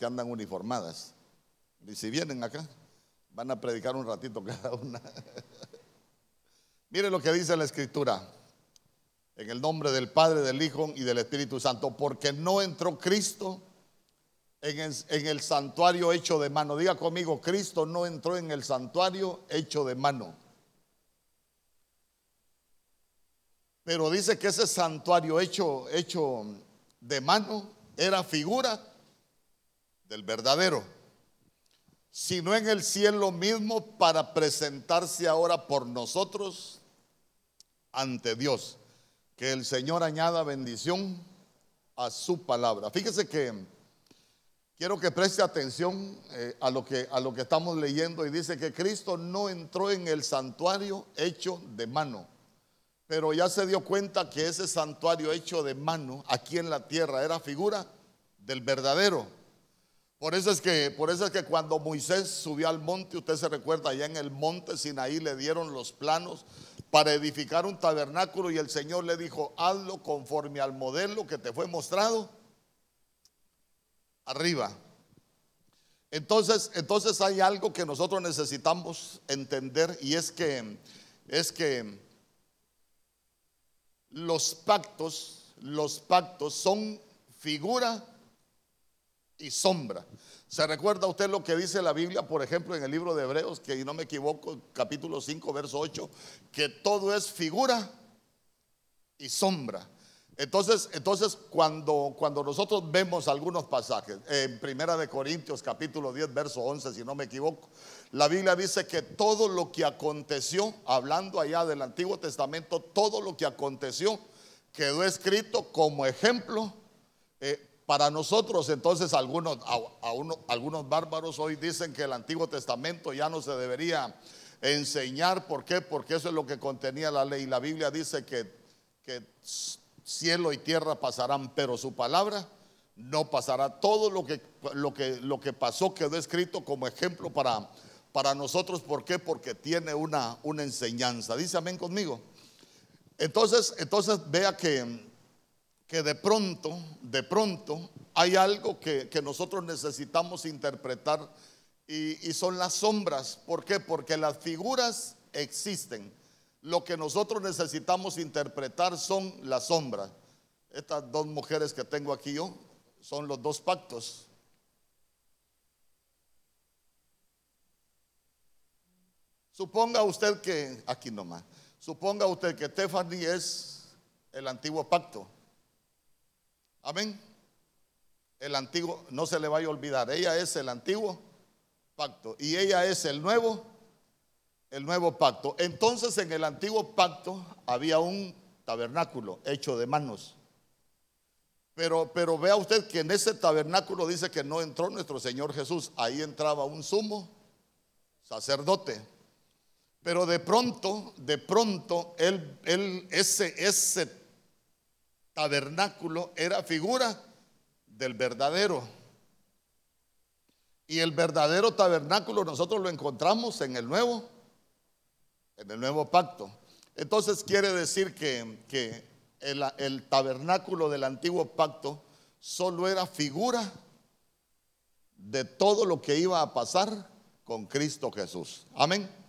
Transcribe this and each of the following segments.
que andan uniformadas. Y si vienen acá, van a predicar un ratito cada una. Mire lo que dice la escritura. En el nombre del Padre, del Hijo y del Espíritu Santo. Porque no entró Cristo en el, santuario hecho de mano. Diga conmigo, Cristo no entró en el santuario hecho de mano. Pero dice que ese santuario hecho, hecho de mano era figura del verdadero, sino en el cielo mismo para presentarse ahora por nosotros ante Dios. Que el Señor añada bendición a su palabra. Fíjese que quiero que preste atención eh, a, lo que, a lo que estamos leyendo y dice que Cristo no entró en el santuario hecho de mano pero ya se dio cuenta que ese santuario hecho de mano aquí en la tierra era figura del verdadero. Por eso es que, por eso es que cuando Moisés subió al monte, usted se recuerda, allá en el monte Sinaí le dieron los planos para edificar un tabernáculo y el Señor le dijo, hazlo conforme al modelo que te fue mostrado arriba. Entonces, entonces hay algo que nosotros necesitamos entender y es que es que los pactos, los pactos son figura y sombra. ¿Se recuerda usted lo que dice la Biblia, por ejemplo, en el libro de Hebreos, que no me equivoco, capítulo 5, verso 8, que todo es figura y sombra? Entonces, entonces cuando, cuando nosotros vemos algunos pasajes, en Primera de Corintios capítulo 10, verso 11, si no me equivoco, la Biblia dice que todo lo que aconteció, hablando allá del Antiguo Testamento, todo lo que aconteció quedó escrito como ejemplo eh, para nosotros. Entonces algunos, algunos bárbaros hoy dicen que el Antiguo Testamento ya no se debería enseñar. ¿Por qué? Porque eso es lo que contenía la ley. La Biblia dice que, que cielo y tierra pasarán, pero su palabra no pasará. Todo lo que, lo que, lo que pasó quedó escrito como ejemplo para, para nosotros. ¿Por qué? Porque tiene una, una enseñanza. Dice amén conmigo. Entonces, entonces vea que, que de pronto, de pronto hay algo que, que nosotros necesitamos interpretar y, y son las sombras. ¿Por qué? Porque las figuras existen lo que nosotros necesitamos interpretar son las sombras. Estas dos mujeres que tengo aquí yo son los dos pactos. Suponga usted que, aquí nomás, suponga usted que Stephanie es el antiguo pacto. Amén. El antiguo, no se le vaya a olvidar, ella es el antiguo pacto y ella es el nuevo el nuevo pacto. Entonces en el antiguo pacto había un tabernáculo hecho de manos. Pero, pero vea usted que en ese tabernáculo dice que no entró nuestro Señor Jesús. Ahí entraba un sumo sacerdote. Pero de pronto, de pronto, él, él, ese, ese tabernáculo era figura del verdadero. Y el verdadero tabernáculo nosotros lo encontramos en el Nuevo en el nuevo pacto. Entonces quiere decir que, el, el, tabernáculo del antiguo pacto solo era figura de todo lo que iba a pasar con Cristo Jesús. Amén.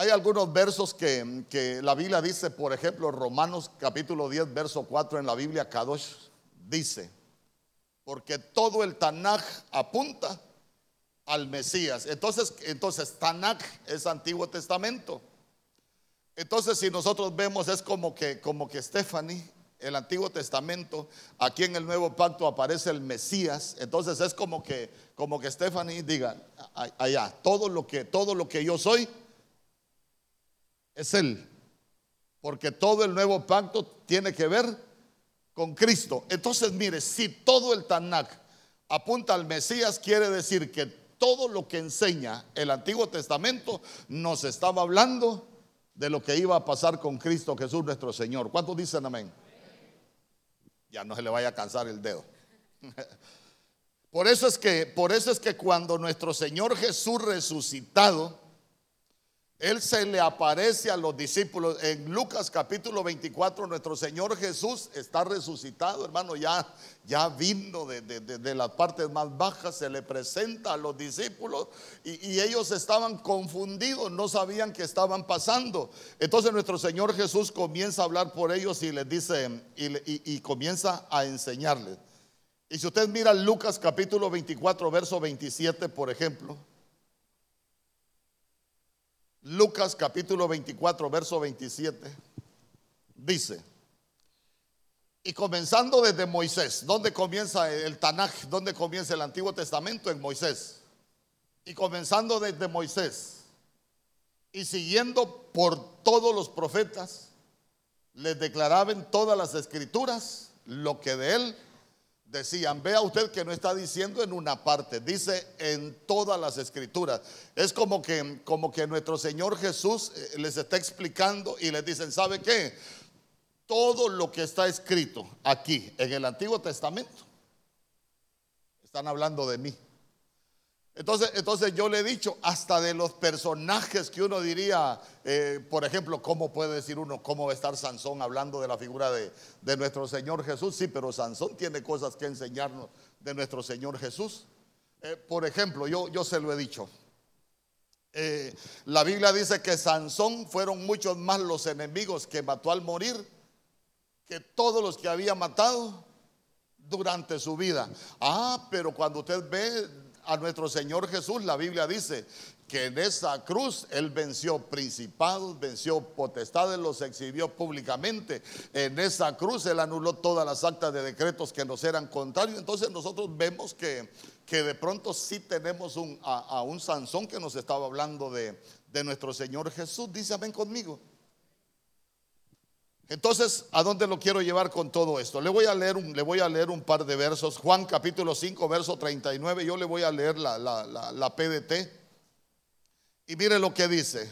Hay algunos versos que, que, la Biblia dice, por ejemplo, Romanos capítulo 10, verso 4 en la Biblia Kadosh, dice, porque todo el Tanaj apunta al Mesías. Entonces, entonces Tanakh es Antiguo Testamento. Entonces, si nosotros vemos, es como que, como que Stephanie, el Antiguo Testamento, aquí en el Nuevo Pacto aparece el Mesías. Entonces es como que, como que Stephanie diga, allá, todo lo que, todo lo que yo soy es Él. Porque todo el Nuevo Pacto tiene que ver con Cristo. Entonces, mire, si todo el Tanakh apunta al Mesías, quiere decir que todo lo que enseña el Antiguo Testamento nos estaba hablando de lo que iba a pasar con Cristo Jesús nuestro Señor. ¿Cuántos dicen amén? Ya no se le vaya a cansar el dedo. Por eso es que por eso es que cuando nuestro Señor Jesús resucitado Él se le aparece a los discípulos. En Lucas capítulo 24, nuestro Señor Jesús está resucitado, hermano, ya, ya vino de, de, las partes más bajas, se le presenta a los discípulos y, ellos estaban confundidos, no sabían qué estaban pasando. Entonces nuestro Señor Jesús comienza a hablar por ellos y les dice, y, y comienza a enseñarles. Y si usted mira Lucas capítulo 24, verso 27, por ejemplo. Lucas capítulo 24, verso 27, dice, y comenzando desde Moisés, ¿dónde comienza el Tanaj? ¿Dónde comienza el Antiguo Testamento? En Moisés. Y comenzando desde Moisés y siguiendo por todos los profetas, les declaraban todas las escrituras lo que de él decían, vea usted que no está diciendo en una parte, dice en todas las escrituras. Es como que, como que nuestro Señor Jesús eh, les está explicando y les dicen, ¿sabe qué? Todo lo que está escrito aquí en el Antiguo Testamento, están hablando de mí. Entonces, entonces yo le he dicho, hasta de los personajes que uno diría, eh, por ejemplo, ¿cómo puede decir uno cómo va a estar Sansón hablando de la figura de, nuestro Señor Jesús? Sí, pero Sansón tiene cosas que enseñarnos de nuestro Señor Jesús. Eh, por ejemplo, yo, yo se lo he dicho. Eh, la Biblia dice que Sansón fueron muchos más los enemigos que mató al morir que todos los que había matado durante su vida. Ah, pero cuando usted ve a nuestro Señor Jesús, la Biblia dice que en esa cruz Él venció principados, venció potestades, los exhibió públicamente. En esa cruz Él anuló todas las actas de decretos que nos eran contrarios. Entonces nosotros vemos que, que de pronto sí tenemos un, a, un Sansón que nos estaba hablando de, de nuestro Señor Jesús. Dice, ven conmigo. Entonces, ¿a dónde lo quiero llevar con todo esto? Le voy a leer un, le voy a leer un par de versos. Juan capítulo 5, verso 39. Yo le voy a leer la, la PDT. Y mire lo que dice.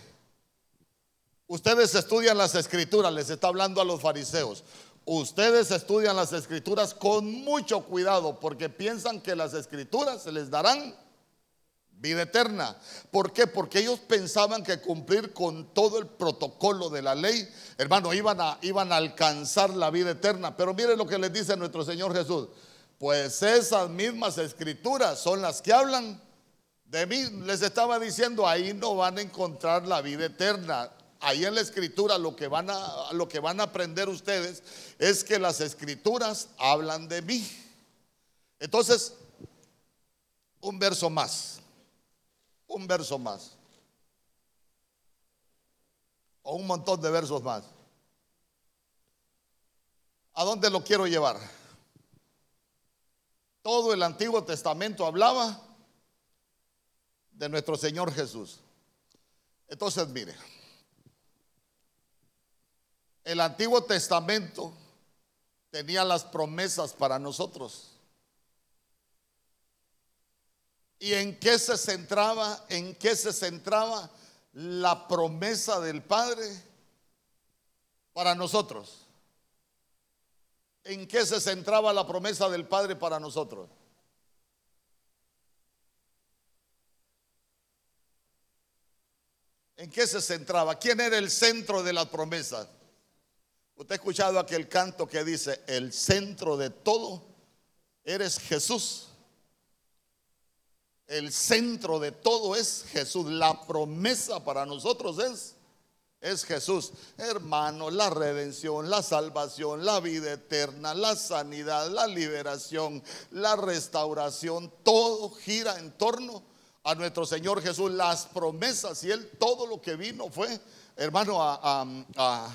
Ustedes estudian las escrituras, les está hablando a los fariseos. Ustedes estudian las escrituras con mucho cuidado porque piensan que las escrituras se les darán vida eterna. ¿Por qué? Porque ellos pensaban que cumplir con todo el protocolo de la ley, hermano, iban a, iban a alcanzar la vida eterna. Pero mire lo que les dice nuestro Señor Jesús. Pues esas mismas escrituras son las que hablan de mí. Les estaba diciendo, ahí no van a encontrar la vida eterna. Ahí en la escritura lo que van a, lo que van a aprender ustedes es que las escrituras hablan de mí. Entonces, un verso más un verso más. O un montón de versos más. ¿A dónde lo quiero llevar? Todo el Antiguo Testamento hablaba de nuestro Señor Jesús. Entonces, mire, el Antiguo Testamento tenía las promesas para nosotros. ¿Y en qué se centraba? ¿En qué se centraba la promesa del Padre para nosotros? ¿En qué se centraba la promesa del Padre para nosotros? ¿En qué se centraba? ¿Quién era el centro de la promesa? Usted ha escuchado aquel canto que dice, el centro de todo eres Jesús. El centro de todo es Jesús. La promesa para nosotros es es Jesús. Hermano, la redención, la salvación, la vida eterna, la sanidad, la liberación, la restauración, todo gira en torno a nuestro Señor Jesús. Las promesas y Él, todo lo que vino fue, hermano, a,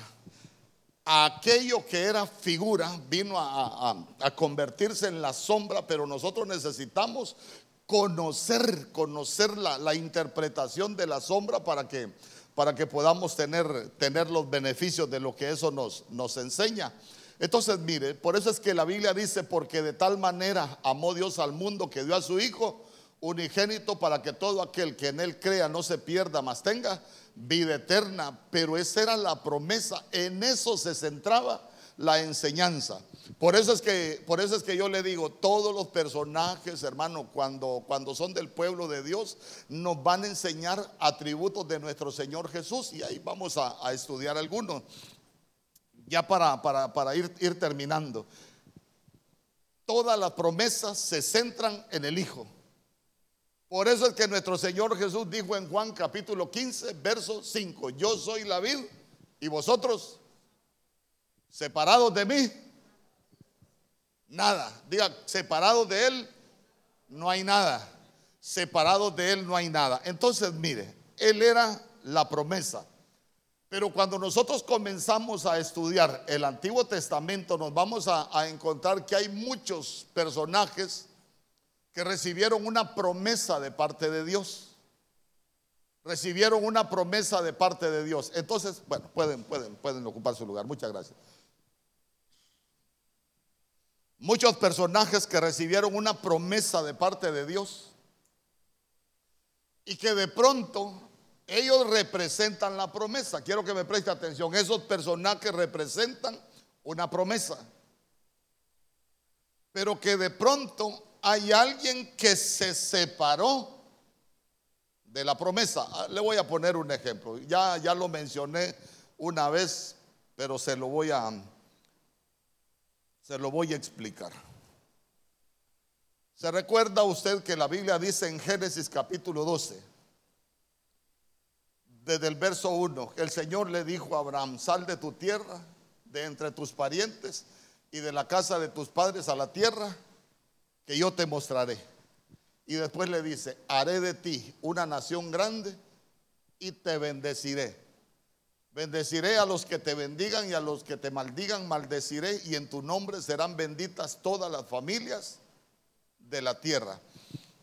aquello que era figura, vino a, convertirse en la sombra, pero nosotros necesitamos conocer, conocer la, interpretación de la sombra para que, para que podamos tener, tener los beneficios de lo que eso nos, nos enseña. Entonces, mire, por eso es que la Biblia dice, porque de tal manera amó Dios al mundo que dio a su Hijo unigénito para que todo aquel que en él crea no se pierda, mas tenga vida eterna. Pero esa era la promesa, en eso se centraba la enseñanza. Por eso es que, por eso es que yo le digo, todos los personajes, hermano, cuando, cuando son del pueblo de Dios, nos van a enseñar atributos de nuestro Señor Jesús. Y ahí vamos a, estudiar algunos. Ya para, para, para ir, ir terminando. Todas las promesas se centran en el Hijo. Por eso es que nuestro Señor Jesús dijo en Juan capítulo 15, verso 5, yo soy la vid y vosotros separados de mí, nada. Diga, separados de Él, no hay nada. Separados de Él no hay nada. Entonces, mire, Él era la promesa. Pero cuando nosotros comenzamos a estudiar el Antiguo Testamento, nos vamos a, a encontrar que hay muchos personajes que recibieron una promesa de parte de Dios. Recibieron una promesa de parte de Dios. Entonces, bueno, pueden, pueden, pueden ocupar su lugar. Muchas gracias. Muchos personajes que recibieron una promesa de parte de Dios y que de pronto ellos representan la promesa. Quiero que me preste atención. Esos personajes representan una promesa. Pero que de pronto hay alguien que se separó de la promesa. Ah, le voy a poner un ejemplo. Ya, ya lo mencioné una vez, pero se lo voy a se lo voy a explicar. ¿Se recuerda usted que la Biblia dice en Génesis capítulo 12, desde el verso 1, que el Señor le dijo a Abraham, sal de tu tierra, de entre tus parientes y de la casa de tus padres a la tierra que yo te mostraré. Y después le dice, haré de ti una nación grande y te bendeciré. Bendeciré a los que te bendigan y a los que te maldigan, maldeciré y en tu nombre serán benditas todas las familias de la tierra.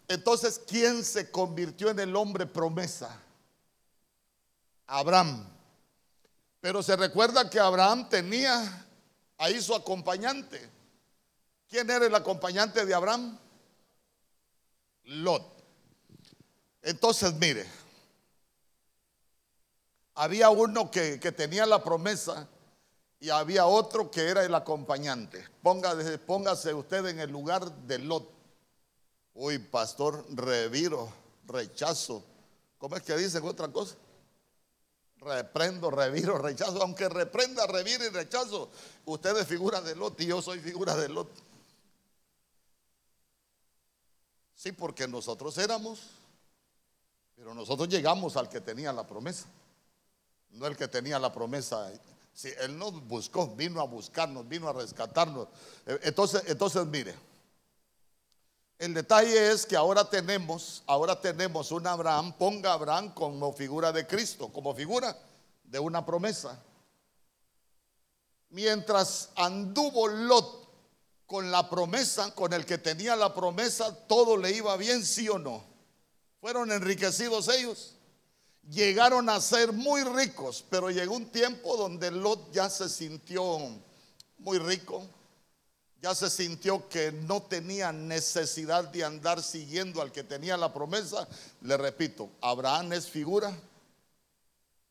Entonces, ¿quién se convirtió en el hombre promesa? Abraham. Pero se recuerda que Abraham tenía ahí su acompañante. ¿Quién era el acompañante de Abraham? Lot. Entonces, mire, había uno que, tenía la promesa y había otro que era el acompañante. Póngase, póngase usted en el lugar de Lot. Uy, pastor, reviro, rechazo. ¿Cómo es que dicen otra cosa? Reprendo, reviro, rechazo. Aunque reprenda, reviro y rechazo, usted es figura de Lot y yo soy figura de Lot. Sí, porque nosotros éramos, pero nosotros llegamos al que tenía la promesa, no el que tenía la promesa. Si él nos buscó, vino a buscarnos, vino a rescatarnos. Eh, entonces, entonces mire, el detalle es que ahora tenemos, ahora tenemos un Abraham, ponga Abraham como figura de Cristo, como figura de una promesa. Mientras anduvo Lot con la promesa, con el que tenía la promesa, todo le iba bien, sí o no. Fueron enriquecidos ellos. Llegaron a ser muy ricos, pero llegó un tiempo donde Lot ya se sintió muy rico, ya se sintió que no tenía necesidad de andar siguiendo al que tenía la promesa. Le repito, Abraham es figura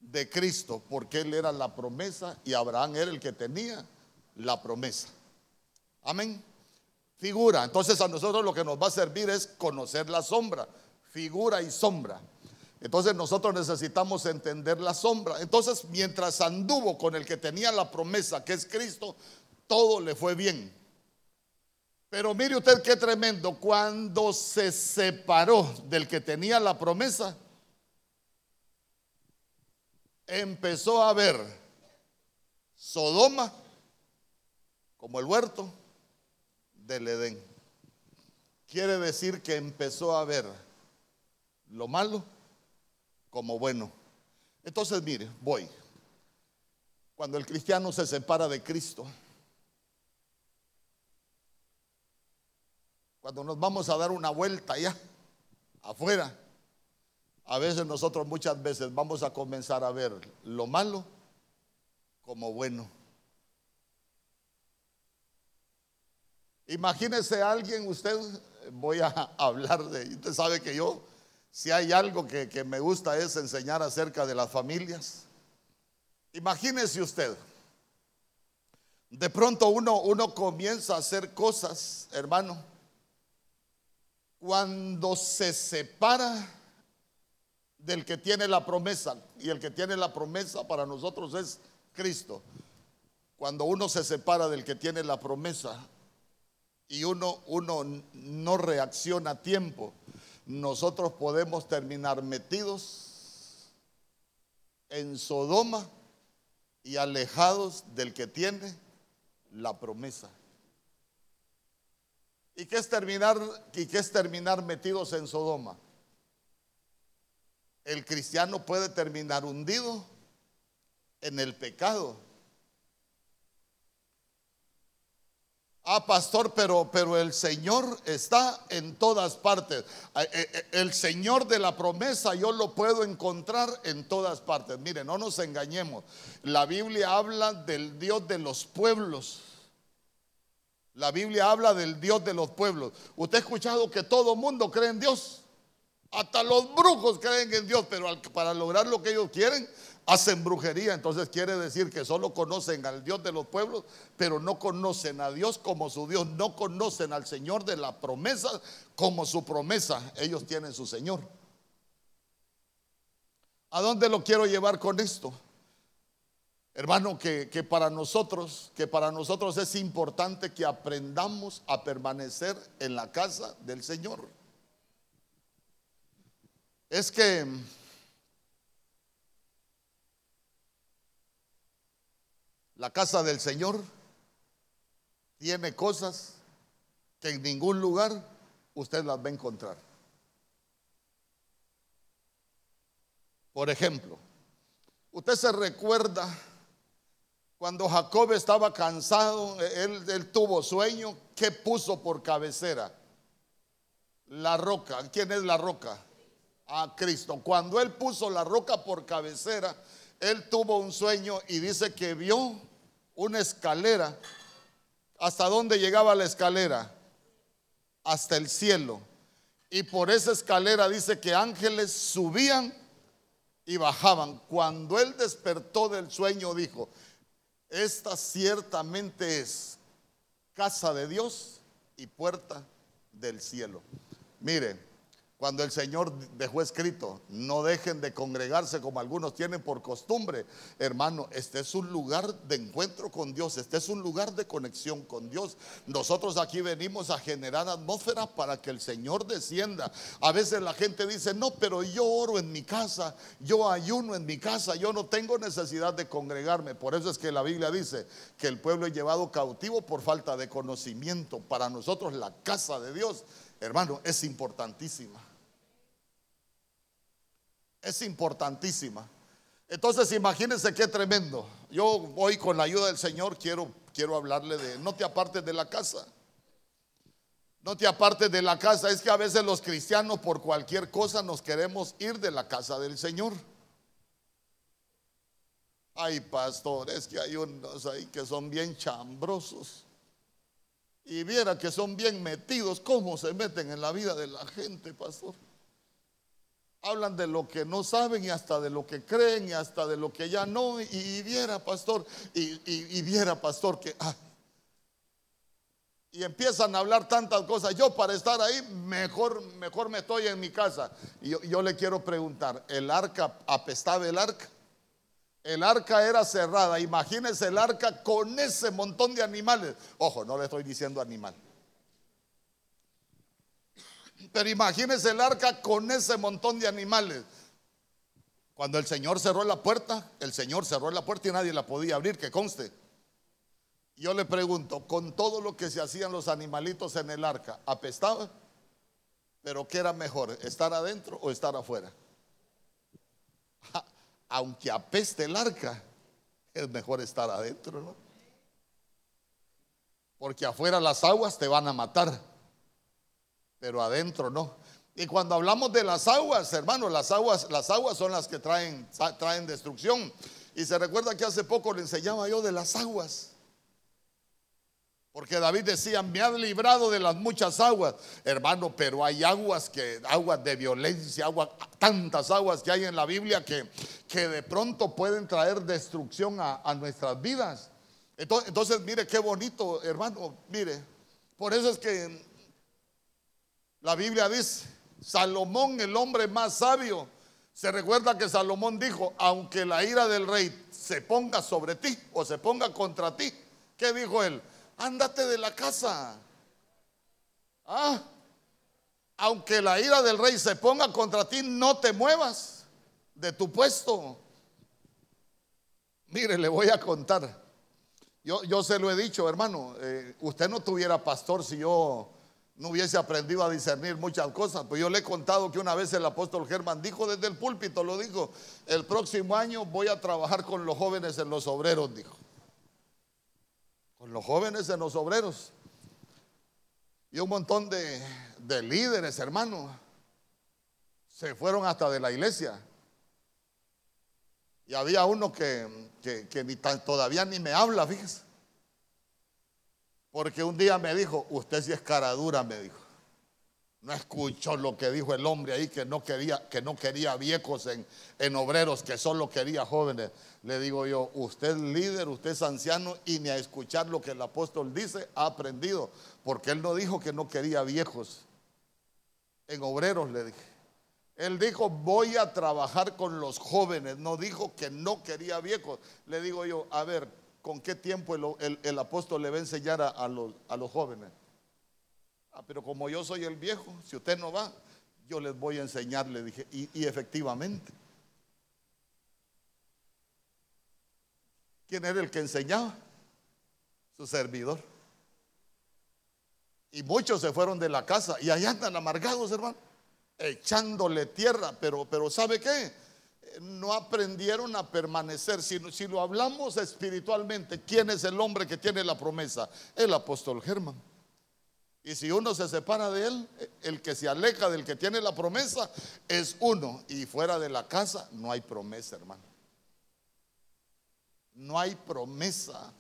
de Cristo, porque él era la promesa y Abraham era el que tenía la promesa. Amén. Figura. Entonces a nosotros lo que nos va a servir es conocer la sombra. Figura y sombra. Entonces nosotros necesitamos entender la sombra. Entonces mientras anduvo con el que tenía la promesa, que es Cristo, todo le fue bien. Pero mire usted qué tremendo. Cuando se separó del que tenía la promesa, empezó a ver Sodoma como el huerto del Edén. Quiere decir que empezó a ver lo malo como bueno. Entonces, mire, voy. Cuando el cristiano se separa de Cristo, cuando nos vamos a dar una vuelta allá, afuera, a veces nosotros muchas veces vamos a comenzar a ver lo malo como bueno. Imagínese alguien, usted, voy a hablar de, usted sabe que yo, si hay algo que, me gusta es enseñar acerca de las familias. Imagínese usted, De pronto uno, uno comienza a hacer cosas, hermano, cuando se separa del que tiene la promesa. Y el que tiene la promesa para nosotros es Cristo. Cuando uno se separa del que tiene la promesa y uno, uno no reacciona a tiempo, nosotros podemos terminar metidos en Sodoma y alejados del que tiene la promesa. ¿Y qué es terminar, y qué es terminar metidos en Sodoma? El cristiano puede terminar hundido en el pecado. Ah, pastor, pero, pero el Señor está en todas partes. Eh, eh, el Señor de la promesa yo lo puedo encontrar en todas partes. Mire, no nos engañemos. La Biblia habla del Dios de los pueblos. La Biblia habla del Dios de los pueblos. Usted ha escuchado que todo mundo cree en Dios. Hasta los brujos creen en Dios, pero para lograr lo que ellos quieren, hacen brujería. Entonces quiere decir que solo conocen al Dios de los pueblos, pero no conocen a Dios como su Dios, no conocen al Señor de la promesa como su promesa. Ellos tienen su Señor. ¿A dónde lo quiero llevar con esto? Hermano, que, que, para nosotros, que para nosotros es importante que aprendamos a permanecer en la casa del Señor. Es que la casa del Señor tiene cosas que en ningún lugar usted las va a encontrar. Por ejemplo, usted se recuerda cuando Jacob estaba cansado, él, tuvo sueño, ¿qué puso por cabecera? La roca. ¿Quién es la roca? A Cristo. Cuando él puso la roca por cabecera, él tuvo un sueño y dice que vio una escalera. ¿Hasta dónde llegaba la escalera? Hasta el cielo. Y por esa escalera dice que ángeles subían y bajaban. Cuando él despertó del sueño dijo, esta ciertamente es casa de Dios y puerta del cielo. Mire, cuando el Señor dejó escrito, no dejen de congregarse como algunos tienen por costumbre. Hermano, este es un lugar de encuentro con Dios, este es un lugar de conexión con Dios. Nosotros aquí venimos a generar atmósfera para que el Señor descienda. A veces la gente dice, no, pero yo oro en mi casa, yo ayuno en mi casa, yo no tengo necesidad de congregarme. Por eso es que la Biblia dice que el pueblo es llevado cautivo por falta de conocimiento. Para nosotros la casa de Dios, hermano, es importantísima es importantísima. Entonces imagínense qué tremendo. Yo hoy con la ayuda del Señor quiero, quiero hablarle de, no te apartes de la casa. No te apartes de la casa. Es que a veces los cristianos por cualquier cosa nos queremos ir de la casa del Señor. Hay pastores que hay unos ahí que son bien chambrosos. Y viera que son bien metidos. ¿Cómo se meten en la vida de la gente, pastor? Hablan de lo que no saben y hasta de lo que creen y hasta de lo que ya no. Y, viera, pastor, y, viera, pastor, que... Ah, y empiezan a hablar tantas cosas. Yo para estar ahí, mejor, mejor me estoy en mi casa. Y yo, yo le quiero preguntar, ¿el arca apestaba el arca? El arca era cerrada. Imagínense el arca con ese montón de animales. Ojo, no le estoy diciendo animal. Pero imagínese el arca con ese montón de animales. Cuando el Señor cerró la puerta, el Señor cerró la puerta y nadie la podía abrir, que conste. Yo le pregunto, con todo lo que se hacían los animalitos en el arca, ¿apestaba? Pero ¿qué era mejor, estar adentro o estar afuera? Aunque apeste el arca, es mejor estar adentro, ¿no? Porque afuera las aguas te van a matar pero adentro no. Y cuando hablamos de las aguas, hermano, las aguas, las aguas son las que traen, traen destrucción. Y se recuerda que hace poco le enseñaba yo de las aguas. Porque David decía, me ha librado de las muchas aguas. Hermano, pero hay aguas que, aguas de violencia, aguas, tantas aguas que hay en la Biblia que, que de pronto pueden traer destrucción a, a nuestras vidas. Entonces, mire qué bonito, hermano, mire. Por eso es que la Biblia dice, Salomón, el hombre más sabio, se recuerda que Salomón dijo, aunque la ira del rey se ponga sobre ti o se ponga contra ti, ¿qué dijo él? Ándate de la casa. Ah, aunque la ira del rey se ponga contra ti, no te muevas de tu puesto. Mire, le voy a contar. Yo, yo se lo he dicho, hermano, eh, usted no tuviera pastor si yo no hubiese aprendido a discernir muchas cosas. Pues yo le he contado que una vez el apóstol Germán dijo desde el púlpito, lo dijo, el próximo año voy a trabajar con los jóvenes en los obreros, dijo. Con los jóvenes en los obreros. Y un montón de, de líderes, hermano, se fueron hasta de la iglesia. Y había uno que, que, ni todavía ni me habla, fíjese. Porque un día me dijo, usted sí es cara dura, me dijo. No escuchó lo que dijo el hombre ahí, que no quería, que no quería viejos en, en obreros, que solo quería jóvenes. Le digo yo, usted es líder, usted es anciano y ni a escuchar lo que el apóstol dice ha aprendido. Porque él no dijo que no quería viejos en obreros, le dije. Él dijo, voy a trabajar con los jóvenes. No dijo que no quería viejos. Le digo yo, a ver, ¿con qué tiempo el, apóstol le va a enseñar a, los, jóvenes? Ah, pero como yo soy el viejo, si usted no va, yo les voy a enseñar, le dije. Y, y efectivamente. ¿Quién era el que enseñaba? Su servidor. Y muchos se fueron de la casa y allá andan amargados, hermano, echándole tierra. Pero, pero ¿sabe qué? No aprendieron a permanecer. Si, si lo hablamos espiritualmente, ¿quién es el hombre que tiene la promesa? El apóstol Germán. Y si uno se separa de él, el que se aleja del que tiene la promesa es uno. Y fuera de la casa no hay promesa, hermano. No hay promesa.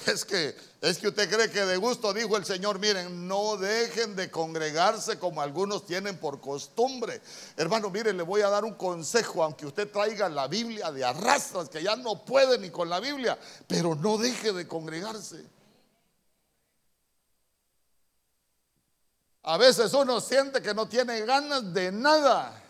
Es que, es que usted cree que de gusto dijo el Señor, miren, no dejen de congregarse como algunos tienen por costumbre. Hermano, miren, le voy a dar un consejo, aunque usted traiga la Biblia de arrastras, que ya no puede ni con la Biblia, pero no deje de congregarse. A veces uno siente que no tiene ganas de nada,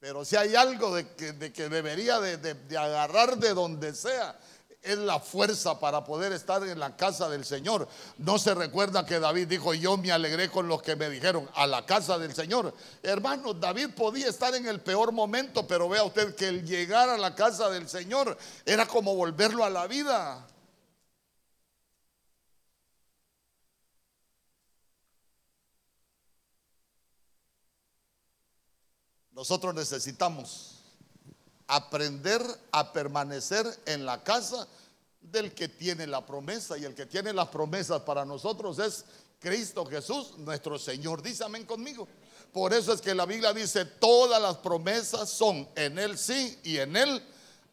pero si hay algo de que, debería de agarrar de donde sea, es la fuerza para poder estar en la casa del Señor. No se recuerda que David dijo, yo me alegré con los que me dijeron, a la casa del Señor. Hermano, David podía estar en el peor momento, pero vea usted que el llegar a la casa del Señor era como volverlo a la vida. Nosotros necesitamos aprender a permanecer en la casa del que tiene la promesa. Y el que tiene las promesas para nosotros es Cristo Jesús, nuestro Señor. Dice amén conmigo. Por eso es que la Biblia dice, todas las promesas son en Él sí y en Él,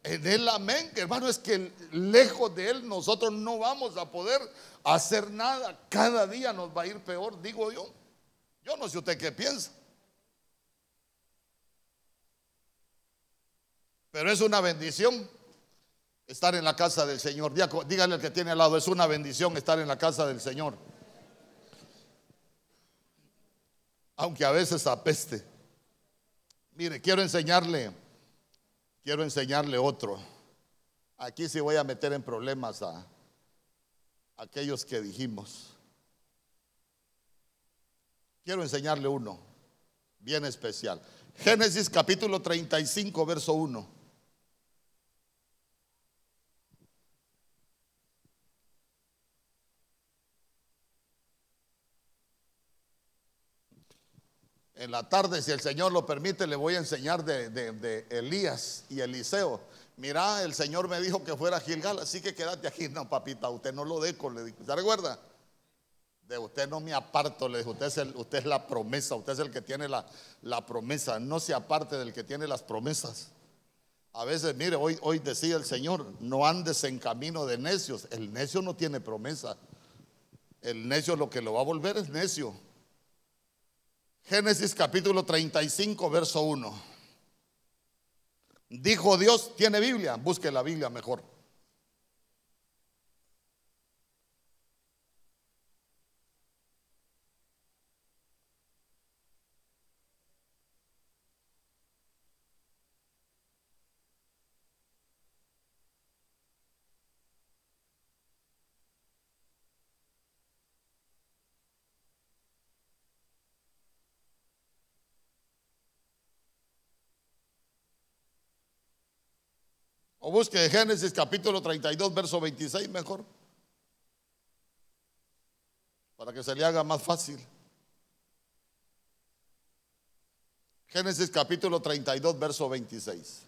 en Él amén. Hermano, es que lejos de Él nosotros no vamos a poder hacer nada. Cada día nos va a ir peor, digo yo. Yo no sé usted qué piensa. Pero es una bendición estar en la casa del Señor. Dígale al que tiene al lado, es una bendición estar en la casa del Señor. Aunque a veces apeste. Mire, quiero enseñarle, quiero enseñarle otro. Aquí sí voy a meter en problemas a aquellos que dijimos. Quiero enseñarle uno, bien especial. Génesis capítulo 35, verso 1. En la tarde, si el Señor lo permite, le voy a enseñar de, Elías y Eliseo. Mira, el Señor me dijo que fuera a Gilgal, así que quédate aquí. No, papita, usted no lo dejo, le dijo. ¿Se recuerda? De usted no me aparto, le dijo. Usted es, usted es la promesa, usted es el que tiene la, la, promesa. No se aparte del que tiene las promesas. A veces, mire, hoy, hoy decía el Señor, no andes en camino de necios. El necio no tiene promesa. El necio lo que lo va a volver es necio. Génesis capítulo 35, verso 1. Dijo Dios, ¿tiene Biblia? Busque la Biblia mejor. O busque Génesis capítulo 32, verso 26 mejor. Para que se le haga más fácil. Génesis capítulo 32, verso 26.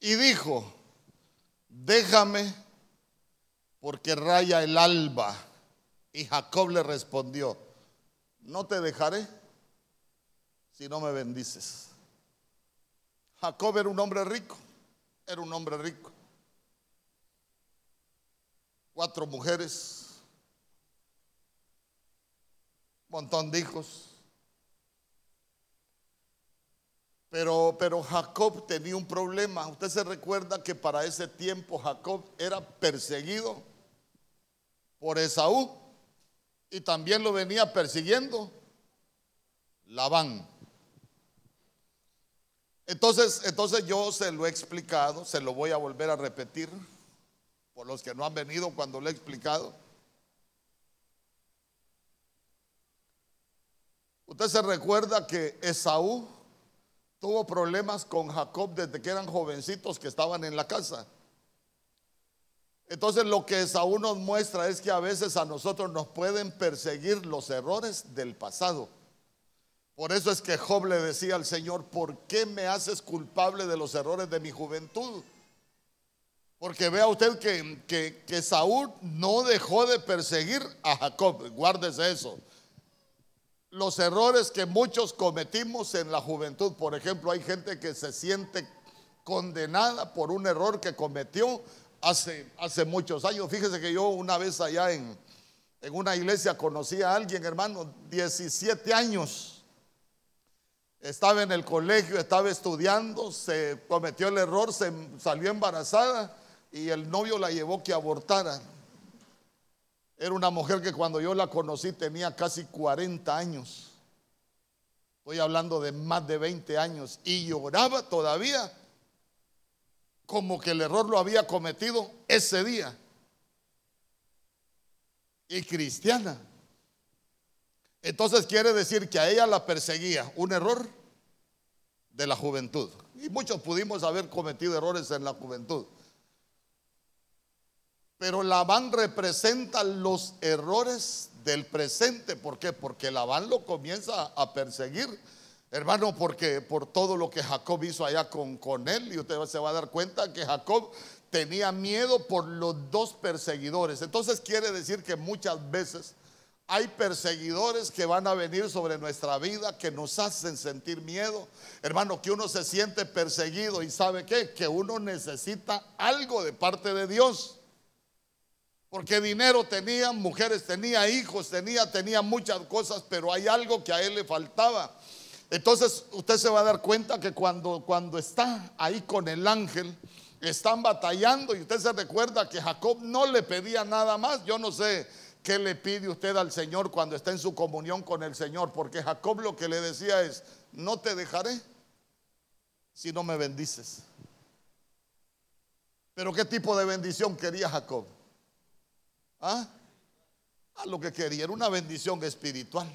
Y dijo, déjame porque raya el alba. Y Jacob le respondió, no te dejaré si no me bendices. Jacob era un hombre rico, era un hombre rico. Cuatro mujeres, montón de hijos. Pero, pero Jacob tenía un problema. Usted se recuerda que para ese tiempo Jacob era perseguido por Esaú y también lo venía persiguiendo Labán. Entonces, entonces yo se lo he explicado, se lo voy a volver a repetir por los que no han venido cuando lo he explicado. Usted se recuerda que Esaú tuvo problemas con Jacob desde que eran jovencitos que estaban en la casa. Entonces lo que Saúl nos muestra es que a veces a nosotros nos pueden perseguir los errores del pasado. Por eso es que Job le decía al Señor, ¿por qué me haces culpable de los errores de mi juventud? Porque vea usted que, que, que Saúl no dejó de perseguir a Jacob, guárdese eso los errores que muchos cometimos en la juventud. Por ejemplo, hay gente que se siente condenada por un error que cometió hace, hace muchos años. Fíjese que yo una vez allá en, en una iglesia conocí a alguien, hermano, 17 años. Estaba en el colegio, estaba estudiando, se cometió el error, se salió embarazada y el novio la llevó que abortara. Era una mujer que cuando yo la conocí tenía casi 40 años. Estoy hablando de más de 20 años. Y lloraba todavía como que el error lo había cometido ese día. Y cristiana. Entonces quiere decir que a ella la perseguía un error de la juventud. Y muchos pudimos haber cometido errores en la juventud. Pero Labán representa los errores del presente. ¿Por qué? Porque Labán lo comienza a perseguir, hermano, porque por todo lo que Jacob hizo allá con, con él. Y usted se va a dar cuenta que Jacob tenía miedo por los dos perseguidores. Entonces quiere decir que muchas veces hay perseguidores que van a venir sobre nuestra vida que nos hacen sentir miedo. Hermano, que uno se siente perseguido y sabe qué? Que uno necesita algo de parte de Dios. Porque dinero tenía, mujeres tenía, hijos tenía, tenía muchas cosas, pero hay algo que a él le faltaba. Entonces usted se va a dar cuenta que cuando, cuando está ahí con el ángel, están batallando y usted se recuerda que Jacob no le pedía nada más. Yo no sé qué le pide usted al Señor cuando está en su comunión con el Señor, porque Jacob lo que le decía es, no te dejaré si no me bendices. Pero ¿qué tipo de bendición quería Jacob? ¿Ah? A lo que quería era una bendición espiritual.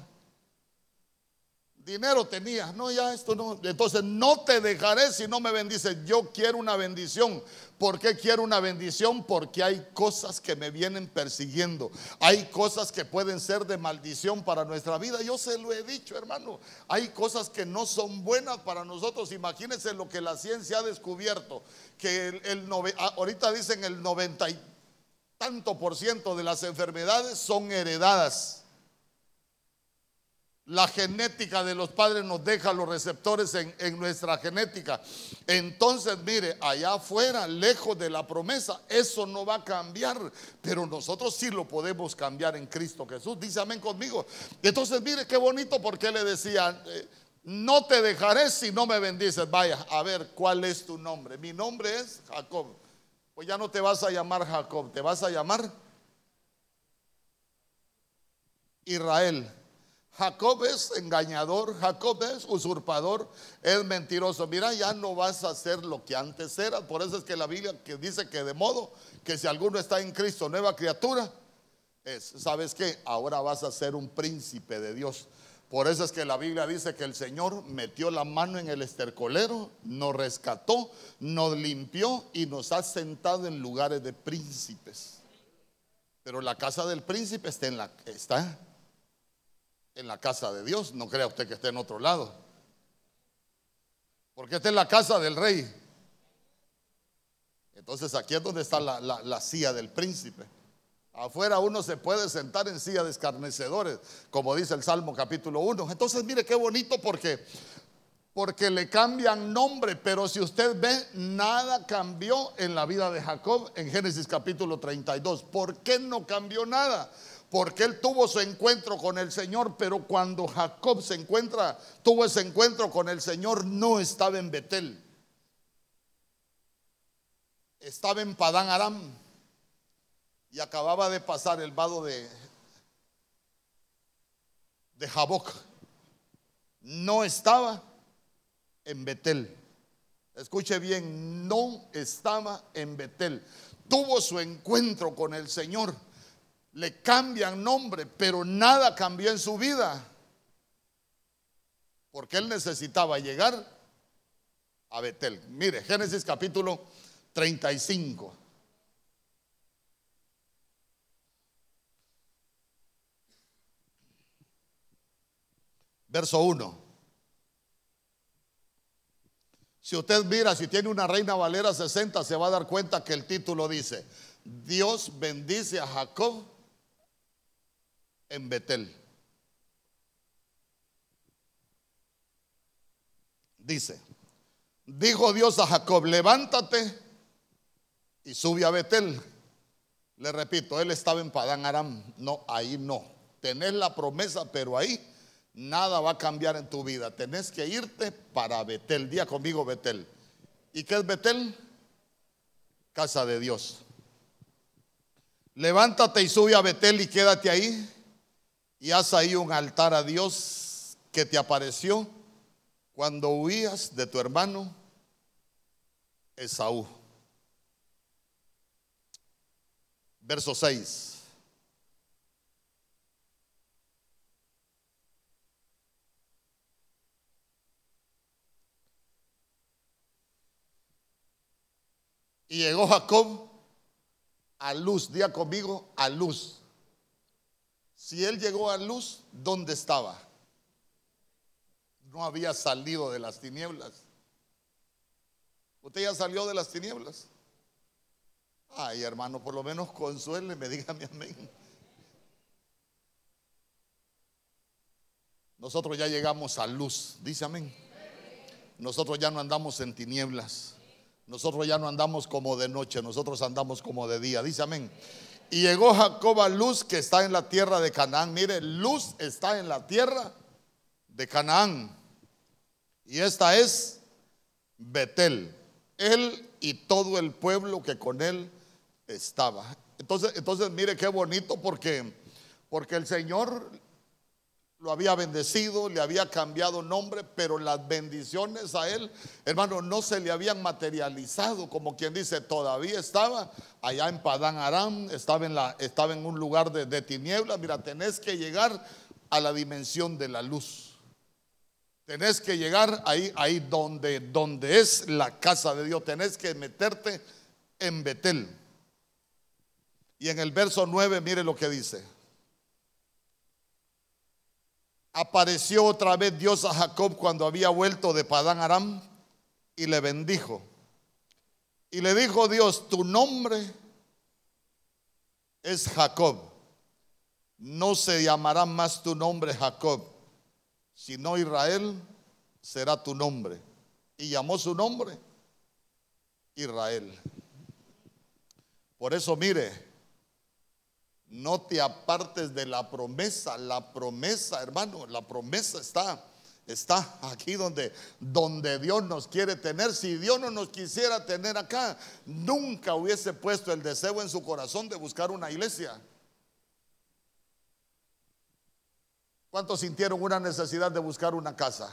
Dinero tenía, no, ya esto no. Entonces no te dejaré si no me bendices. Yo quiero una bendición. ¿Por qué quiero una bendición? Porque hay cosas que me vienen persiguiendo. Hay cosas que pueden ser de maldición para nuestra vida. Yo se lo he dicho, hermano. Hay cosas que no son buenas para nosotros. Imagínense lo que la ciencia ha descubierto. Que el, ahorita dicen el 90 tanto por ciento de las enfermedades son heredadas. La genética de los padres nos deja los receptores en, nuestra genética. Entonces, mire, allá afuera, lejos de la promesa, eso no va a cambiar. Pero nosotros sí lo podemos cambiar en Cristo Jesús. Dice amén conmigo. Entonces, mire qué bonito porque le decía, eh, no te dejaré si no me bendices. Vaya, a ver, ¿cuál es tu nombre? Mi nombre es Jacob pues ya no te vas a llamar Jacob, te vas a llamar Israel. Jacob es engañador, Jacob es usurpador, es mentiroso. Mira, ya no vas a hacer lo que antes eras. Por eso es que la Biblia que dice que de modo que si alguno está en Cristo, nueva criatura, es, ¿sabes qué? Ahora vas a ser un príncipe de Dios. Por eso es que la Biblia dice que el Señor metió la mano en el estercolero, nos rescató, nos limpió y nos ha sentado en lugares de príncipes. Pero la casa del príncipe está en la, está en la casa de Dios. No crea usted que esté en otro lado. Porque está en la casa del rey. Entonces aquí es donde está la, la silla del príncipe. Afuera uno se puede sentar en silla de escarnecedores, como dice el Salmo capítulo 1. Entonces mire qué bonito porque porque le cambian nombre, pero si usted ve, nada cambió en la vida de Jacob en Génesis capítulo 32. ¿Por qué no cambió nada? Porque él tuvo su encuentro con el Señor, pero cuando Jacob se encuentra, tuvo ese encuentro con el Señor, no estaba en Betel. Estaba en Padán Aram y acababa de pasar el vado de, de Jaboc. No estaba en Betel. Escuche bien, no estaba en Betel. Tuvo su encuentro con el Señor. Le cambian nombre, pero nada cambió en su vida. Porque él necesitaba llegar a Betel. Mire, Génesis capítulo 35. Verso 1. Si usted mira, si tiene una Reina Valera 60, se va a dar cuenta que el título dice, Dios bendice a Jacob en Betel. Dice, dijo Dios a Jacob, levántate y sube a Betel. Le repito, él estaba en Padán Aram. No, ahí no. Tenés la promesa, pero ahí Nada va a cambiar en tu vida. Tenés que irte para Betel. Día conmigo Betel. ¿Y qué es Betel? Casa de Dios. Levántate y sube a Betel y quédate ahí. Y haz ahí un altar a Dios que te apareció cuando huías de tu hermano Esaú. Verso 6. Y llegó Jacob a luz, día conmigo, a luz. Si él llegó a luz, ¿dónde estaba? No había salido de las tinieblas. ¿Usted ya salió de las tinieblas? Ay, hermano, por lo menos consuele, dígame amén. Nosotros ya llegamos a luz, dice amén. Nosotros ya no andamos en tinieblas. Nosotros ya no andamos como de noche, nosotros andamos como de día. Dice amén. Y llegó Jacob a luz que está en la tierra de Canaán. Mire, luz está en la tierra de Canaán. Y esta es Betel. Él y todo el pueblo que con él estaba. Entonces, entonces mire qué bonito porque, porque el Señor lo había bendecido, le había cambiado nombre, pero las bendiciones a él, hermano, no se le habían materializado, como quien dice, todavía estaba allá en Padán Aram, estaba en, la, estaba en un lugar de, tinieblas. Mira, tenés que llegar a la dimensión de la luz. Tenés que llegar ahí, ahí donde, donde es la casa de Dios. Tenés que meterte en Betel. Y en el verso 9, mire lo que dice apareció otra vez Dios a Jacob cuando había vuelto de Padán Aram y le bendijo. Y le dijo Dios, tu nombre es Jacob. No se llamará más tu nombre Jacob, sino Israel será tu nombre. Y llamó su nombre Israel. Por eso mire, no te apartes de la promesa. La promesa, hermano, la promesa está, está aquí donde, donde Dios nos quiere tener. Si Dios no nos quisiera tener acá, nunca hubiese puesto el deseo en su corazón de buscar una iglesia. ¿Cuántos sintieron una necesidad de buscar una casa?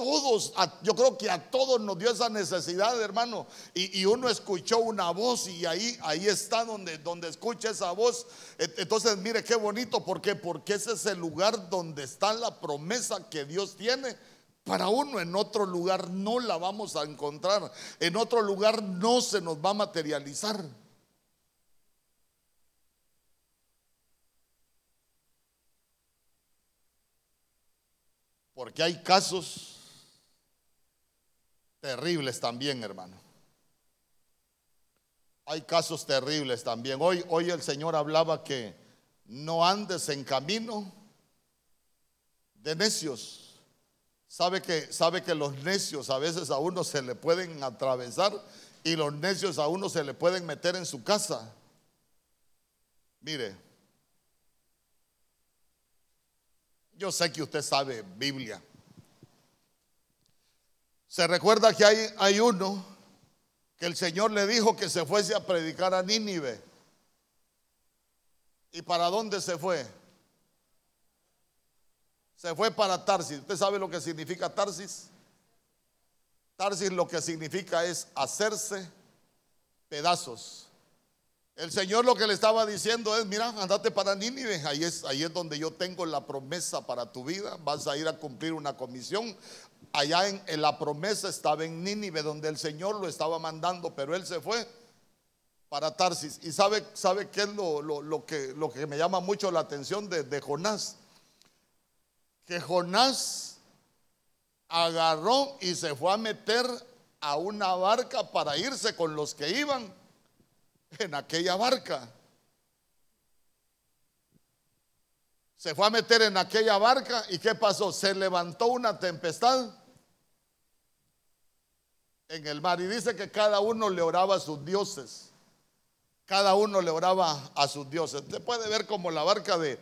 Todos, yo creo que a todos nos dio esa necesidad, hermano. Y, uno escuchó una voz y ahí, ahí está donde, donde escucha esa voz. Entonces, mire qué bonito, ¿por qué? Porque ese es el lugar donde está la promesa que Dios tiene. Para uno en otro lugar no la vamos a encontrar, en otro lugar no se nos va a materializar. Porque hay casos terribles también, hermano. Hay casos terribles también. Hoy, hoy el Señor hablaba que no andes en camino de necios. Sabe que, sabe que los necios a veces a uno se le pueden atravesar y los necios a uno se le pueden meter en su casa. Mire, yo sé que usted sabe Biblia. Se recuerda que hay, hay uno que el Señor le dijo que se fuese a predicar a Nínive. ¿Y para dónde se fue? Se fue para Tarsis. ¿Usted sabe lo que significa Tarsis? Tarsis lo que significa es hacerse pedazos. El Señor lo que le estaba diciendo es, mira, andate para Nínive, ahí es, ahí es donde yo tengo la promesa para tu vida, vas a ir a cumplir una comisión, allá en, la promesa estaba en Nínive, donde el Señor lo estaba mandando, pero él se fue para Tarsis. Y sabe, sabe qué es lo, que, lo que me llama mucho la atención de, de Jonás. Que Jonás agarró y se fue a meter a una barca para irse con los que iban en aquella barca. Se fue a meter en aquella barca y ¿qué pasó? Se levantó una tempestad en el mar. Y dice que cada uno le oraba a sus dioses. Cada uno le oraba a sus dioses. Usted puede ver como la barca de,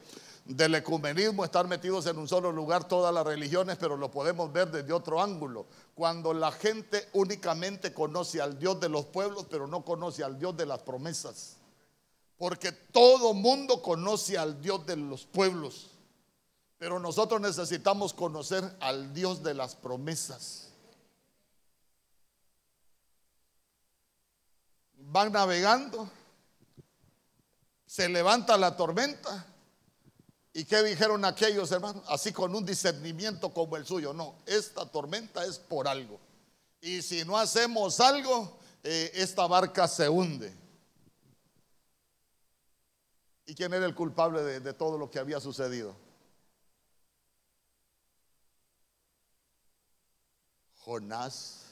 del ecumenismo, estar metidos en un solo lugar todas las religiones, pero lo podemos ver desde otro ángulo. Cuando la gente únicamente conoce al Dios de los pueblos, pero no conoce al Dios de las promesas. Porque todo mundo conoce al Dios de los pueblos. Pero nosotros necesitamos conocer al Dios de las promesas. van navegando, se levanta la tormenta. ¿Y qué dijeron aquellos hermanos? Así con un discernimiento como el suyo. No, esta tormenta es por algo. Y si no hacemos algo, eh, esta barca se hunde. ¿Y quién era el culpable de todo lo que había sucedido? Jonás.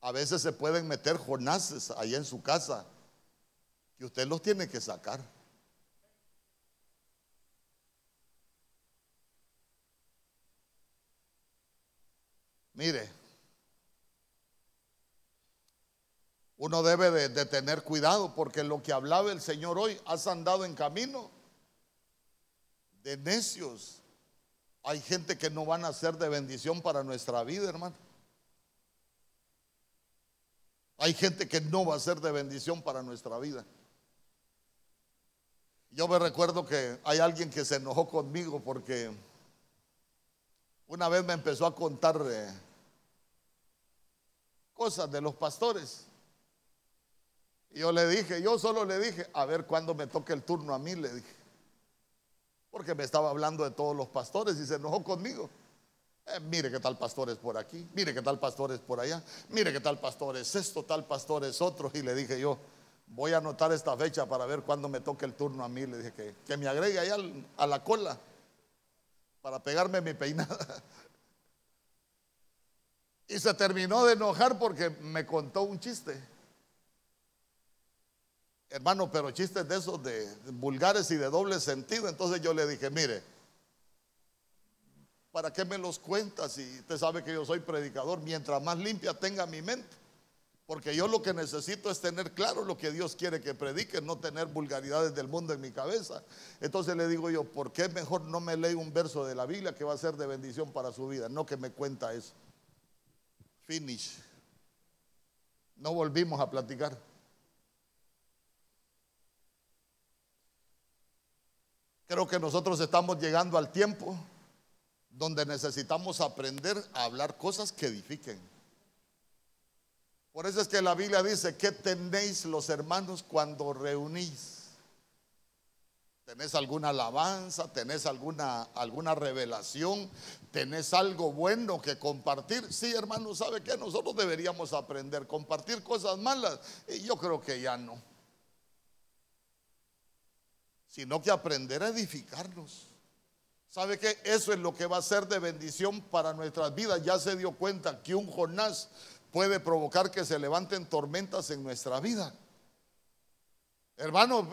A veces se pueden meter jonases ahí en su casa que usted los tiene que sacar. Mire, uno debe de, tener cuidado porque lo que hablaba el Señor hoy, has andado en camino de necios. Hay gente que no van a ser de bendición para nuestra vida, hermano. Hay gente que no va a ser de bendición para nuestra vida. Yo me recuerdo que hay alguien que se enojó conmigo porque una vez me empezó a contar eh, cosas de los pastores. Y yo le dije, yo solo le dije, a ver cuándo me toque el turno a mí, le dije. Porque me estaba hablando de todos los pastores y se enojó conmigo. Eh, mire qué tal pastor es por aquí, mire qué tal pastor es por allá, mire qué tal pastor es esto, tal pastor es otro. Y le dije yo, voy a anotar esta fecha para ver cuándo me toque el turno a mí. Le dije que, que me agregue allá a la cola para pegarme mi peinada. Y se terminó de enojar porque me contó un chiste. Hermano, pero chistes de esos de vulgares y de doble sentido. Entonces yo le dije, mire, ¿Para qué me los cuentas? Si usted sabe que yo soy predicador, mientras más limpia tenga mi mente. Porque yo lo que necesito es tener claro lo que Dios quiere que predique, no tener vulgaridades del mundo en mi cabeza. Entonces le digo yo, ¿por qué mejor no me lee un verso de la Biblia que va a ser de bendición para su vida? No que me cuenta eso. Finish. No volvimos a platicar. Creo que nosotros estamos llegando al tiempo donde necesitamos aprender a hablar cosas que edifiquen. Por eso es que la Biblia dice, ¿qué tenéis los hermanos cuando reunís? ¿Tenés alguna alabanza? ¿Tenés alguna, alguna revelación? ¿Tenés algo bueno que compartir? Sí, hermano, ¿sabe qué? Nosotros deberíamos aprender. Compartir cosas malas, y yo creo que ya no. Sino que aprender a edificarnos. ¿Sabe qué? Eso es lo que va a ser de bendición para nuestras vidas. Ya se dio cuenta que un Jonás puede provocar que se levanten tormentas en nuestra vida. Hermano,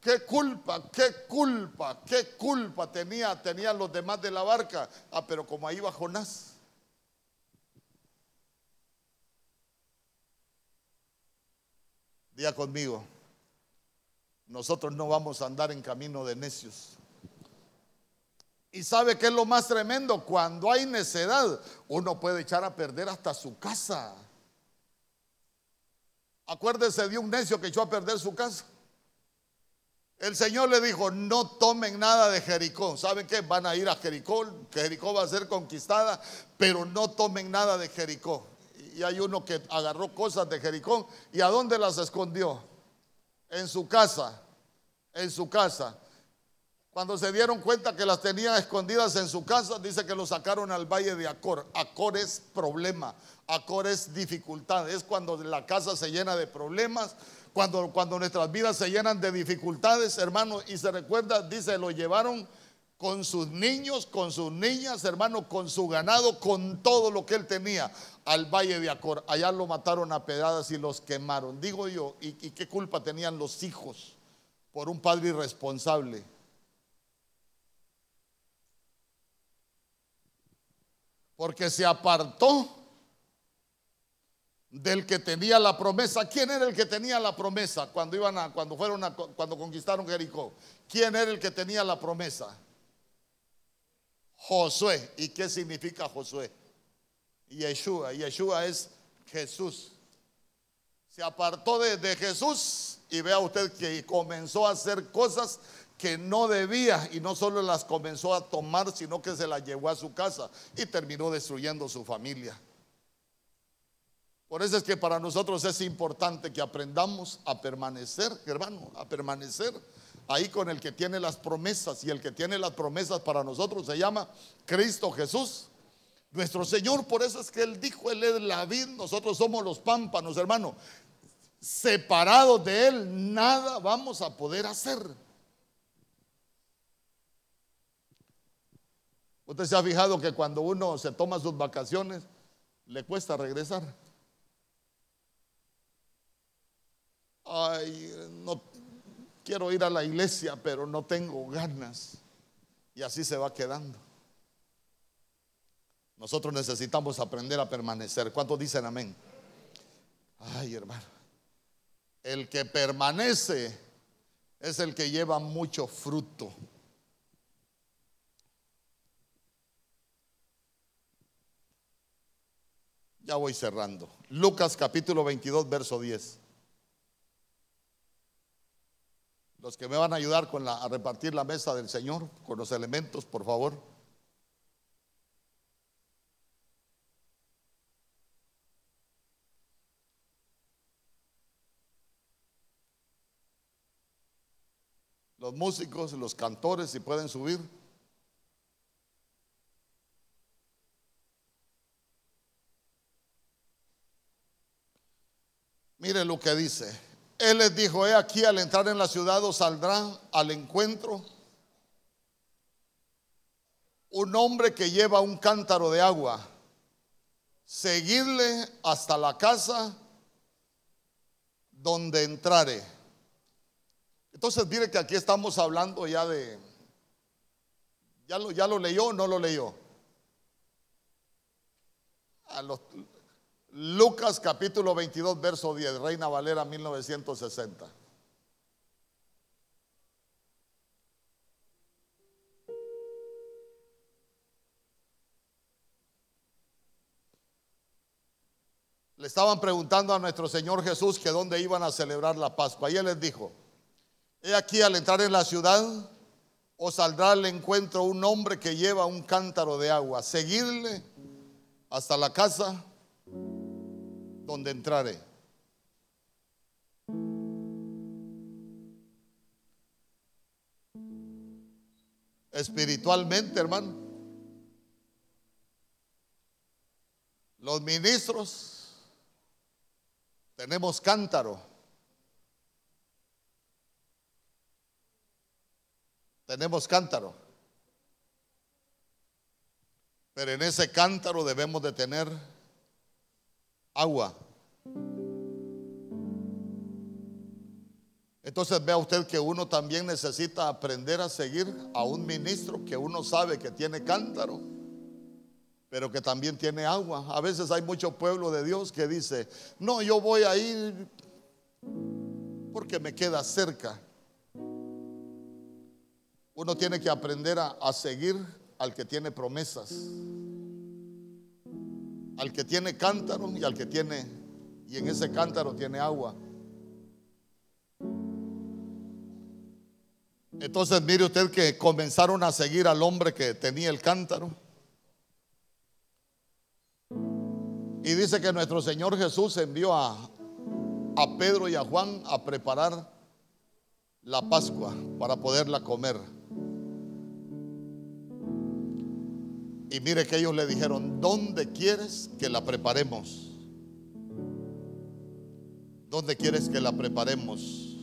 qué culpa, qué culpa, qué culpa tenía, tenían los demás de la barca. Ah, pero como ahí va Jonás. Día conmigo, nosotros no vamos a andar en camino de necios. Y sabe que es lo más tremendo, cuando hay necedad, uno puede echar a perder hasta su casa. Acuérdese de un necio que echó a perder su casa. El Señor le dijo, no tomen nada de Jericó. ¿Saben qué? Van a ir a Jericó, Jericó va a ser conquistada, pero no tomen nada de Jericó. Y hay uno que agarró cosas de Jericó y a dónde las escondió? En su casa, en su casa. Cuando se dieron cuenta que las tenían escondidas en su casa, dice que lo sacaron al valle de Acor. Acor es problema, Acor es dificultad, es cuando la casa se llena de problemas, cuando, cuando nuestras vidas se llenan de dificultades, hermano, y se recuerda, dice, lo llevaron con sus niños, con sus niñas, hermano, con su ganado, con todo lo que él tenía al valle de Acor. Allá lo mataron a pedradas y los quemaron. Digo yo, ¿y, y qué culpa tenían los hijos por un padre irresponsable? porque se apartó del que tenía la promesa. ¿Quién era el que tenía la promesa cuando iban a, cuando fueron a, cuando conquistaron Jericó? ¿Quién era el que tenía la promesa? Josué. ¿Y qué significa Josué? Yeshua. Yeshua es Jesús. Se apartó de, de Jesús y vea usted que comenzó a hacer cosas que no debía y no solo las comenzó a tomar, sino que se las llevó a su casa y terminó destruyendo su familia. Por eso es que para nosotros es importante que aprendamos a permanecer, hermano, a permanecer ahí con el que tiene las promesas y el que tiene las promesas para nosotros se llama Cristo Jesús. Nuestro Señor, por eso es que Él dijo, Él es la vid, nosotros somos los pámpanos, hermano. Separados de Él, nada vamos a poder hacer. Usted se ha fijado que cuando uno se toma sus vacaciones, le cuesta regresar. Ay, no quiero ir a la iglesia, pero no tengo ganas. Y así se va quedando. Nosotros necesitamos aprender a permanecer. ¿Cuántos dicen amén? Ay, hermano. El que permanece es el que lleva mucho fruto. Ya voy cerrando. Lucas capítulo 22, verso 10. Los que me van a ayudar con la, a repartir la mesa del Señor, con los elementos, por favor. Los músicos, los cantores, si pueden subir. Mire lo que dice. Él les dijo, he aquí al entrar en la ciudad os saldrá al encuentro un hombre que lleva un cántaro de agua. Seguidle hasta la casa donde entrare. Entonces mire que aquí estamos hablando ya de, ya lo, ya lo leyó o no lo leyó. A los, Lucas capítulo 22, verso 10, Reina Valera 1960. Le estaban preguntando a nuestro Señor Jesús que dónde iban a celebrar la Pascua. Y él les dijo, he aquí al entrar en la ciudad, o saldrá al encuentro un hombre que lleva un cántaro de agua. Seguirle hasta la casa donde entrare. Espiritualmente, hermano, los ministros tenemos cántaro. Tenemos cántaro. Pero en ese cántaro debemos de tener agua. Entonces vea usted que uno también necesita aprender a seguir a un ministro que uno sabe que tiene cántaro, pero que también tiene agua. A veces hay mucho pueblo de Dios que dice, no, yo voy a ir porque me queda cerca. Uno tiene que aprender a, seguir al que tiene promesas, al que tiene cántaro y al que tiene, y en ese cántaro tiene agua. Entonces mire usted que comenzaron a seguir al hombre que tenía el cántaro. Y dice que nuestro Señor Jesús envió a, a Pedro y a Juan a preparar la Pascua para poderla comer. Y mire que ellos le dijeron, ¿dónde quieres que la preparemos? ¿Dónde quieres que la preparemos?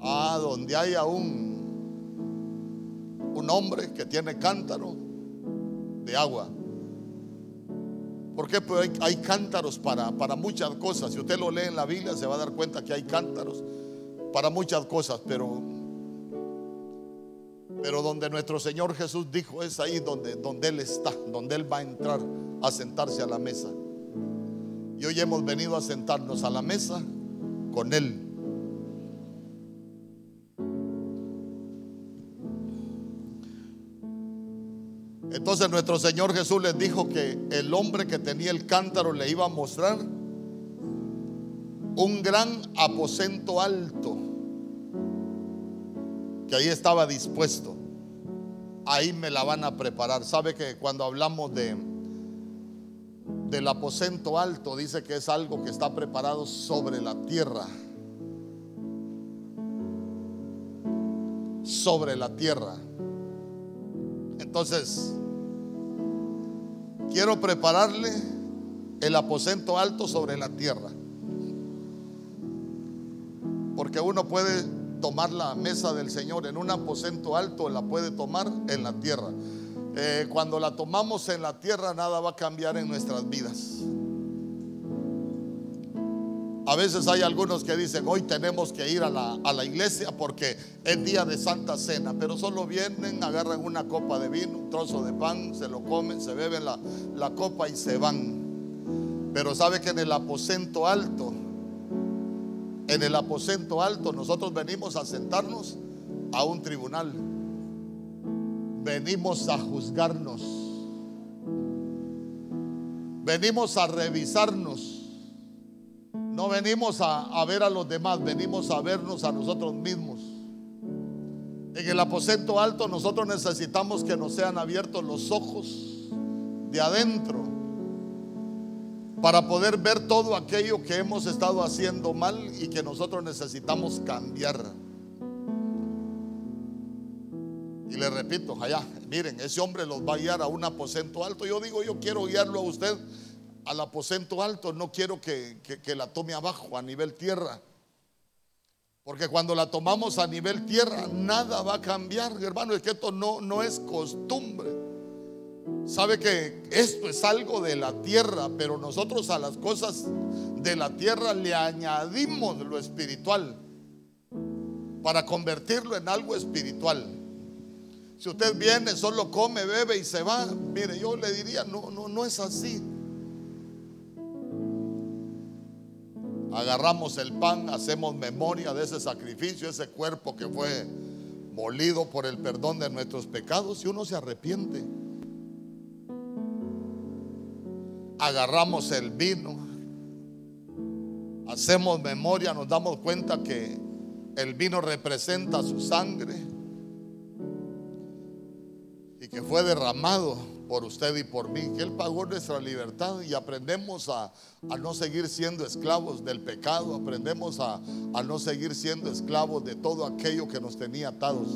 Ah, donde haya un, un hombre que tiene cántaro de agua. Porque pues hay, hay, cántaros para, para muchas cosas. Si usted lo lee en la Biblia se va a dar cuenta que hay cántaros para muchas cosas, pero pero donde nuestro Señor Jesús dijo es ahí donde, donde Él está, donde Él va a entrar a sentarse a la mesa. Y hoy hemos venido a sentarnos a la mesa con Él. Entonces nuestro Señor Jesús les dijo que el hombre que tenía el cántaro le iba a mostrar un gran aposento alto que ahí estaba dispuesto. Ahí me la van a preparar. ¿Sabe que cuando hablamos de del aposento alto dice que es algo que está preparado sobre la tierra? Sobre la tierra. Entonces, quiero prepararle el aposento alto sobre la tierra. Porque uno puede tomar la mesa del Señor en un aposento alto, la puede tomar en la tierra. Eh, cuando la tomamos en la tierra, nada va a cambiar en nuestras vidas. A veces hay algunos que dicen, hoy tenemos que ir a la, a la, iglesia porque es día de Santa Cena, pero solo vienen, agarran una copa de vino, un trozo de pan, se lo comen, se beben la, la copa y se van. Pero sabe que en el aposento alto en el aposento alto nosotros venimos a sentarnos a un tribunal. Venimos a juzgarnos. Venimos a revisarnos. No venimos a, ver a los demás, venimos a vernos a nosotros mismos. En el aposento alto nosotros necesitamos que nos sean abiertos los ojos de adentro para poder ver todo aquello que hemos estado haciendo mal y que nosotros necesitamos cambiar. Y le repito, allá, miren, ese hombre los va a guiar a un aposento alto. Yo digo, yo quiero guiarlo a usted al aposento alto, no quiero que, la tome abajo, a nivel tierra. Porque cuando la tomamos a nivel tierra, nada va a cambiar, hermano. Es que esto no, no es costumbre. Sabe que esto es algo de la tierra, pero nosotros a las cosas de la tierra le añadimos lo espiritual para convertirlo en algo espiritual. Si usted viene, solo come, bebe y se va, mire, yo le diría, no, no, no es así. Agarramos el pan, hacemos memoria de ese sacrificio, ese cuerpo que fue molido por el perdón de nuestros pecados y uno se arrepiente. Agarramos el vino, hacemos memoria, nos damos cuenta que El vino representa su sangre y que fue derramado por usted y por mí, que Él pagó nuestra libertad y aprendemos a, no seguir siendo esclavos del pecado, aprendemos a, a no seguir siendo esclavos de todo aquello que nos tenía atados.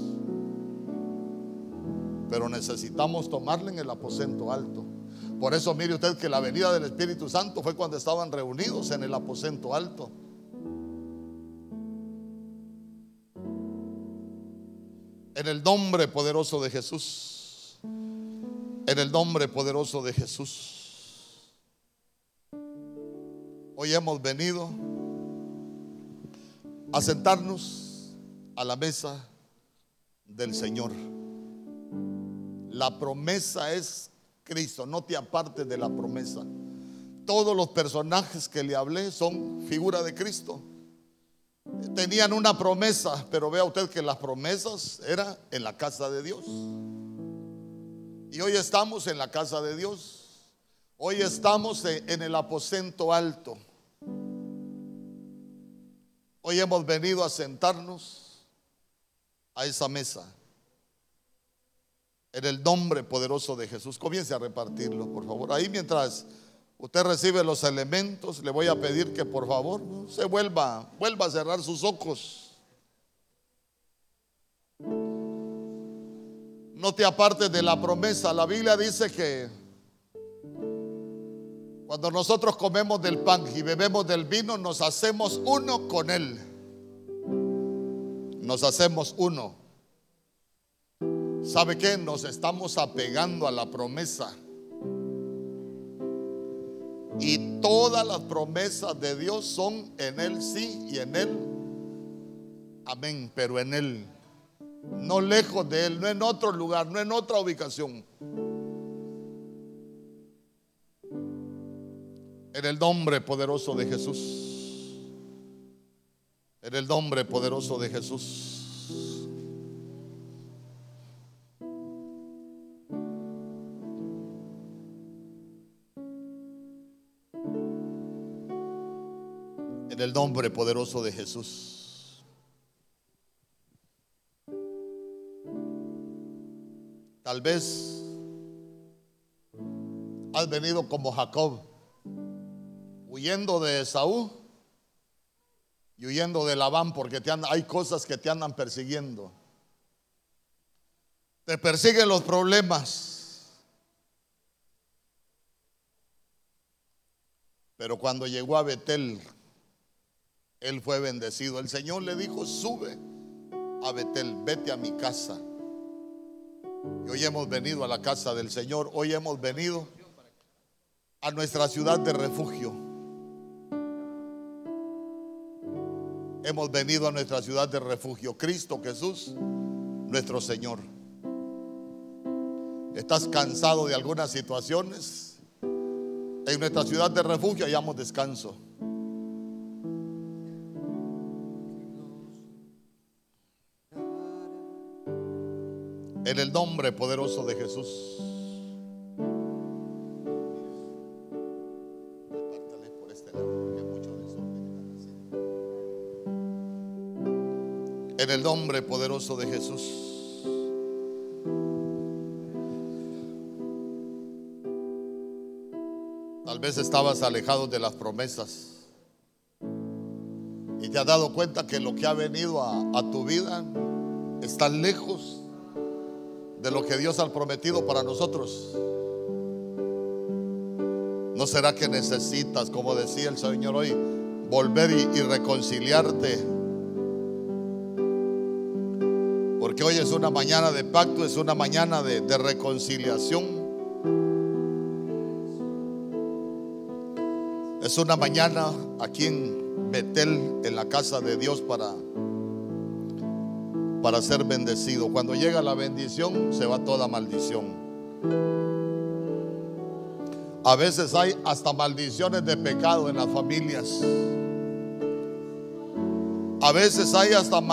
Pero necesitamos tomarle en el aposento alto. Por eso mire usted que la venida del Espíritu Santo fue cuando estaban reunidos en el aposento alto. En el nombre poderoso de Jesús. En el nombre poderoso de Jesús. Hoy hemos venido a sentarnos a la mesa del Señor. La promesa es Cristo, no te apartes de la promesa. Todos los personajes que le hablé son figura de Cristo. Tenían una promesa, pero vea usted que las promesas eran en la casa de Dios. Y hoy estamos en la casa de Dios. Hoy estamos en el aposento alto. Hoy hemos venido a sentarnos a esa mesa. En el nombre poderoso de Jesús. Comience a repartirlo, por favor. Ahí mientras usted recibe los elementos, le voy a pedir que por favor se vuelva, vuelva a cerrar sus ojos. No te apartes de la promesa. La Biblia dice que cuando nosotros comemos del pan y bebemos del vino, nos hacemos uno con Él. Nos hacemos uno. ¿Sabe qué? Nos estamos apegando a la promesa. Y todas las promesas de Dios son en Él sí y en Él. Amén, pero en Él. No lejos de Él, no en otro lugar, no en otra ubicación. En el nombre poderoso de Jesús. En el nombre poderoso de Jesús. En el nombre poderoso de Jesús. Tal vez has venido como Jacob, huyendo de Esaú y huyendo de Labán, porque hay cosas que te andan persiguiendo. Te persiguen los problemas. Pero cuando llegó a Betel, él fue bendecido. El Señor le dijo, sube a Betel, vete a mi casa. Y hoy hemos venido a la casa del Señor, hoy hemos venido a nuestra ciudad de refugio. Hemos venido a nuestra ciudad de refugio, Cristo Jesús, nuestro Señor. ¿Estás cansado de algunas situaciones? En nuestra ciudad de refugio hallamos descanso. En el nombre poderoso de Jesús. En el nombre poderoso de Jesús. Tal vez estabas alejado de las promesas y te has dado cuenta que lo que ha venido a, a tu vida está lejos de lo que Dios ha prometido para nosotros. ¿No será que necesitas, como decía el Señor hoy, volver y, reconciliarte? Porque hoy es una mañana de pacto, es una mañana de, de reconciliación. Es una mañana aquí en Betel, en la casa de Dios, para para ser bendecido. Cuando llega la bendición, se va toda maldición. A veces hay hasta maldiciones de pecado en las familias. A veces hay hasta